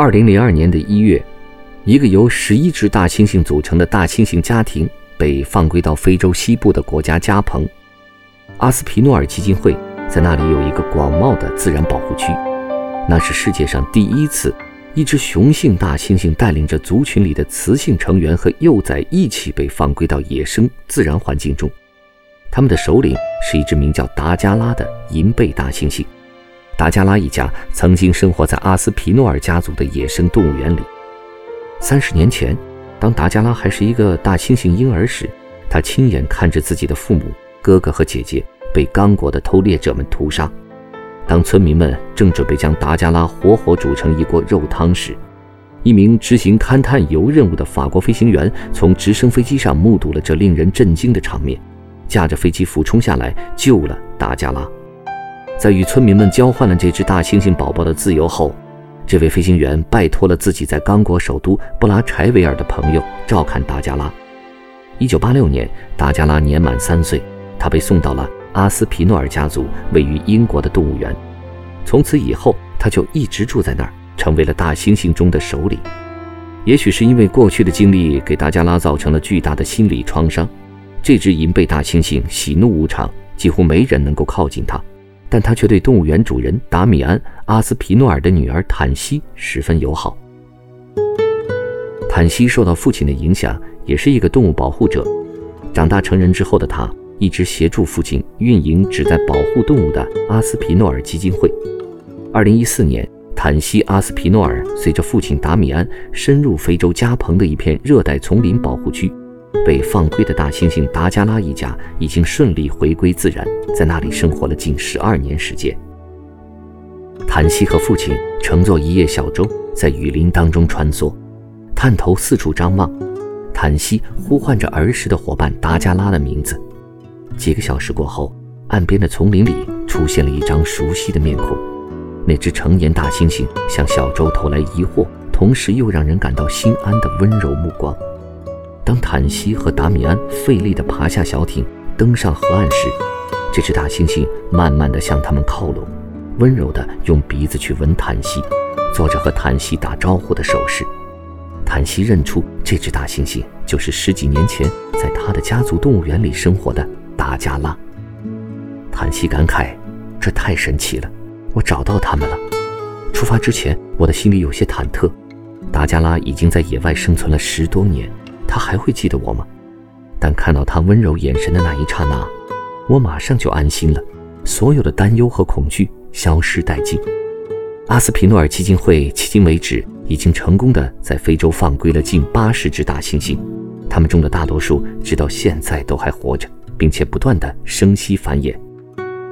二零零二年的一月，一个由十一只大猩猩组成的大猩猩家庭被放归到非洲西部的国家加蓬。阿斯皮诺尔基金会在那里有一个广袤的自然保护区，那是世界上第一次，一只雄性大猩猩带领着族群里的雌性成员和幼崽一起被放归到野生自然环境中。他们的首领是一只名叫达加拉的银背大猩猩。达加拉一家曾经生活在阿斯皮诺尔家族的野生动物园里。三十年前，当达加拉还是一个大猩猩婴儿时，他亲眼看着自己的父母、哥哥和姐姐被刚果的偷猎者们屠杀。当村民们正准备将达加拉活活煮成一锅肉汤时，一名执行勘探油任务的法国飞行员从直升飞机上目睹了这令人震惊的场面，驾着飞机俯冲下来救了达加拉。在与村民们交换了这只大猩猩宝宝的自由后，这位飞行员拜托了自己在刚果首都布拉柴维尔的朋友照看达加拉。一九八六年，达加拉年满三岁，他被送到了阿斯皮诺尔家族位于英国的动物园。从此以后，他就一直住在那儿，成为了大猩猩中的首领。也许是因为过去的经历给达加拉造成了巨大的心理创伤，这只银背大猩猩喜怒无常，几乎没人能够靠近它。但他却对动物园主人达米安·阿斯皮诺尔的女儿坦西十分友好。坦西受到父亲的影响，也是一个动物保护者。长大成人之后的他，一直协助父亲运营旨在保护动物的阿斯皮诺尔基金会。二零一四年，坦西·阿斯皮诺尔随着父亲达米安深入非洲加蓬的一片热带丛林保护区。被放归的大猩猩达加拉一家已经顺利回归自然，在那里生活了近十二年时间。坦西和父亲乘坐一叶小舟，在雨林当中穿梭，探头四处张望。坦西呼唤着儿时的伙伴达加拉的名字。几个小时过后，岸边的丛林里出现了一张熟悉的面孔，那只成年大猩猩向小舟投来疑惑，同时又让人感到心安的温柔目光。当坦西和达米安费力地爬下小艇，登上河岸时，这只大猩猩慢慢地向他们靠拢，温柔地用鼻子去闻坦西，做着和坦西打招呼的手势。坦西认出这只大猩猩就是十几年前在他的家族动物园里生活的达加拉。坦西感慨：“这太神奇了，我找到他们了。”出发之前，我的心里有些忐忑。达加拉已经在野外生存了十多年。他还会记得我吗？但看到他温柔眼神的那一刹那，我马上就安心了，所有的担忧和恐惧消失殆尽。阿斯皮诺尔基金会迄今为止已经成功的在非洲放归了近八十只大猩猩，他们中的大多数直到现在都还活着，并且不断的生息繁衍。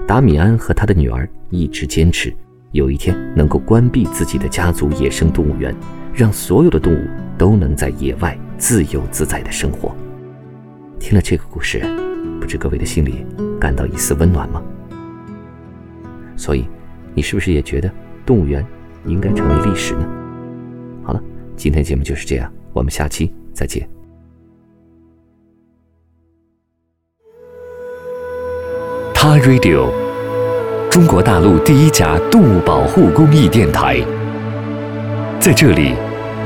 达米安和他的女儿一直坚持，有一天能够关闭自己的家族野生动物园，让所有的动物都能在野外。自由自在的生活。听了这个故事，不知各位的心里感到一丝温暖吗？所以，你是不是也觉得动物园应该成为历史呢？好了，今天节目就是这样，我们下期再见。他 Radio，中国大陆第一家动物保护公益电台，在这里。